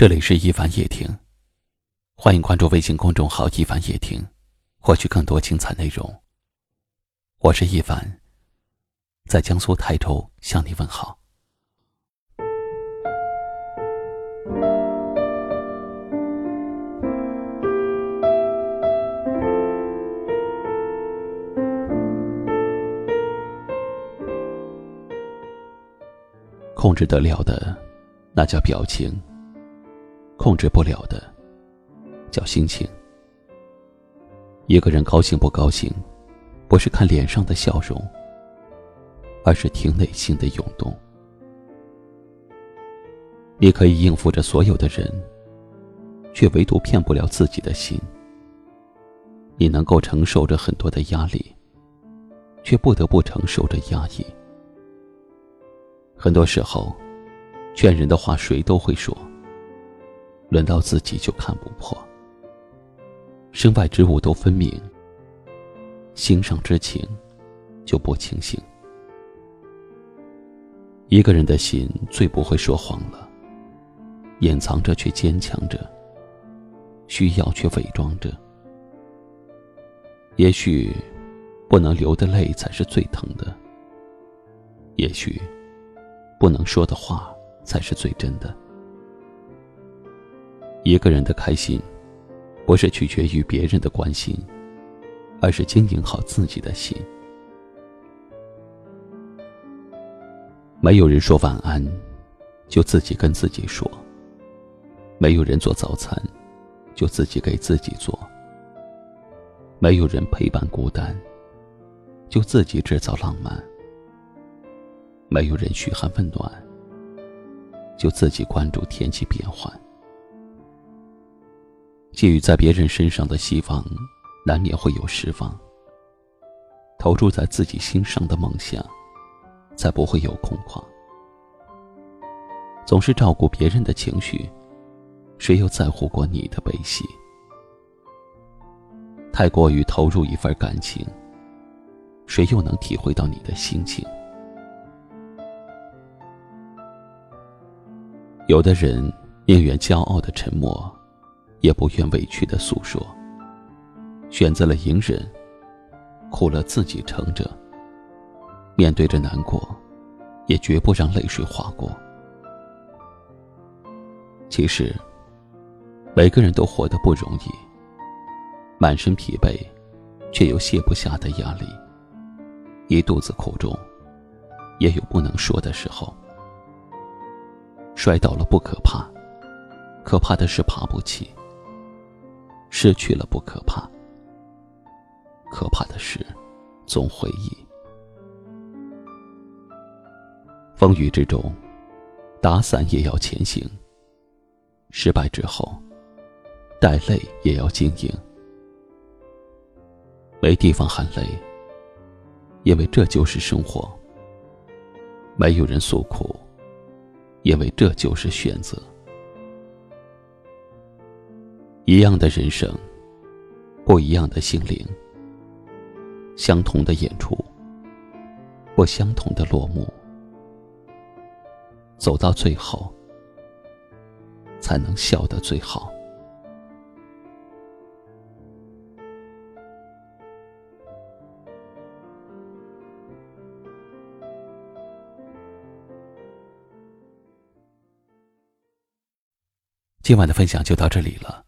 这里是一凡夜听，欢迎关注微信公众号“一凡夜听”，获取更多精彩内容。我是一凡，在江苏泰州向你问好。控制得了的，那叫表情。控制不了的，叫心情。一个人高兴不高兴，不是看脸上的笑容，而是听内心的涌动。你可以应付着所有的人，却唯独骗不了自己的心。你能够承受着很多的压力，却不得不承受着压抑。很多时候，劝人的话谁都会说。轮到自己就看不破，身外之物都分明，心上之情就不清醒。一个人的心最不会说谎了，掩藏着却坚强着，需要却伪装着。也许，不能流的泪才是最疼的；也许，不能说的话才是最真的。一个人的开心，不是取决于别人的关心，而是经营好自己的心。没有人说晚安，就自己跟自己说；没有人做早餐，就自己给自己做；没有人陪伴孤单，就自己制造浪漫；没有人嘘寒问暖，就自己关注天气变换。寄予在别人身上的希望，难免会有失望。投注在自己心上的梦想，才不会有空旷。总是照顾别人的情绪，谁又在乎过你的悲喜？太过于投入一份感情，谁又能体会到你的心情？有的人宁愿骄傲的沉默。也不愿委屈的诉说，选择了隐忍，苦了自己撑着。面对着难过，也绝不让泪水划过。其实，每个人都活得不容易，满身疲惫，却又卸不下的压力，一肚子苦衷，也有不能说的时候。摔倒了不可怕，可怕的是爬不起。失去了不可怕，可怕的是总回忆。风雨之中，打伞也要前行；失败之后，带泪也要经营。没地方喊累，因为这就是生活；没有人诉苦，因为这就是选择。一样的人生，不一样的心灵。相同的演出，不相同的落幕。走到最后，才能笑得最好。今晚的分享就到这里了。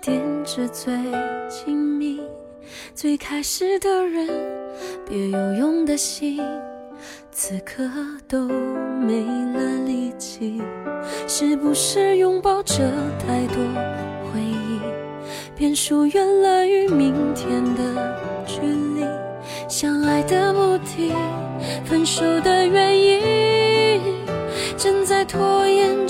点纸醉金迷，最开始的人，别有用的心，此刻都没了力气。是不是拥抱着太多回忆，便疏远了与明天的距离？相爱的目的，分手的原因，正在拖延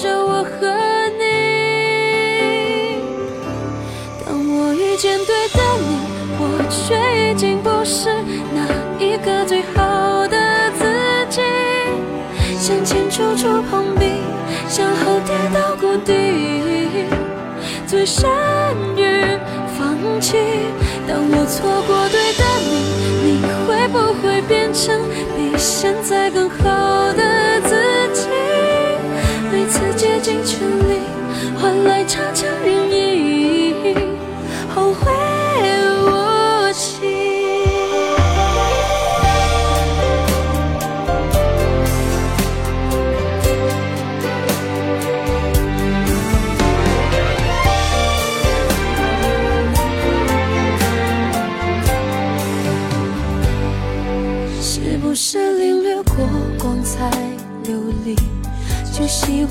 却已经不是那一个最好的自己。向前处处碰壁，向后跌到谷底，最善于放弃。当我错过对的你，你会不会变成比现在更好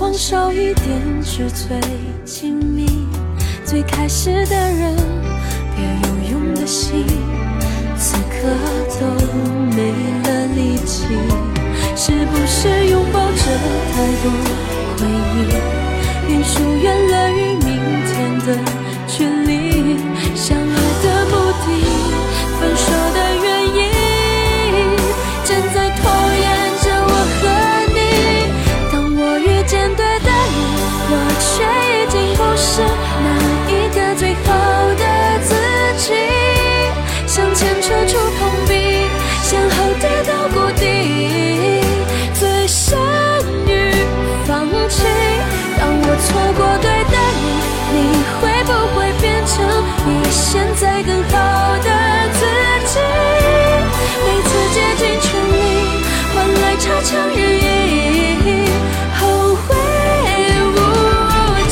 就希望少一点是最亲密？最开始的人，别有用的心，此刻都没了力气。是不是拥抱着太多回忆，现在更好的自己？每次竭尽全力，换来差强人意，后会无期。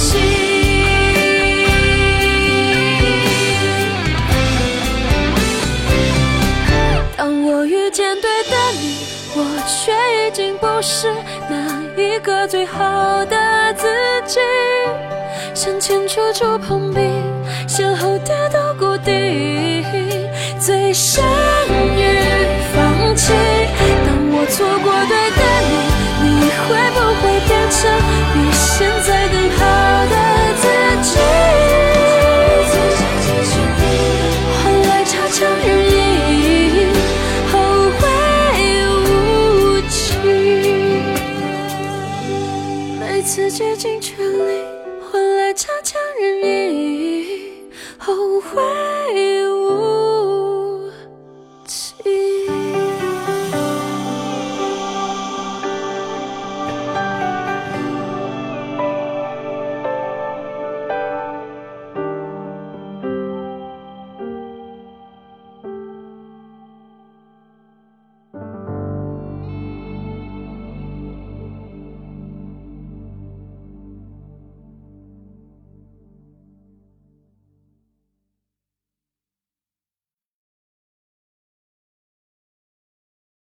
当我遇见对的你，我却已经不是那一个最好的自己。向前处处碰壁，向后跌到谷底，最深。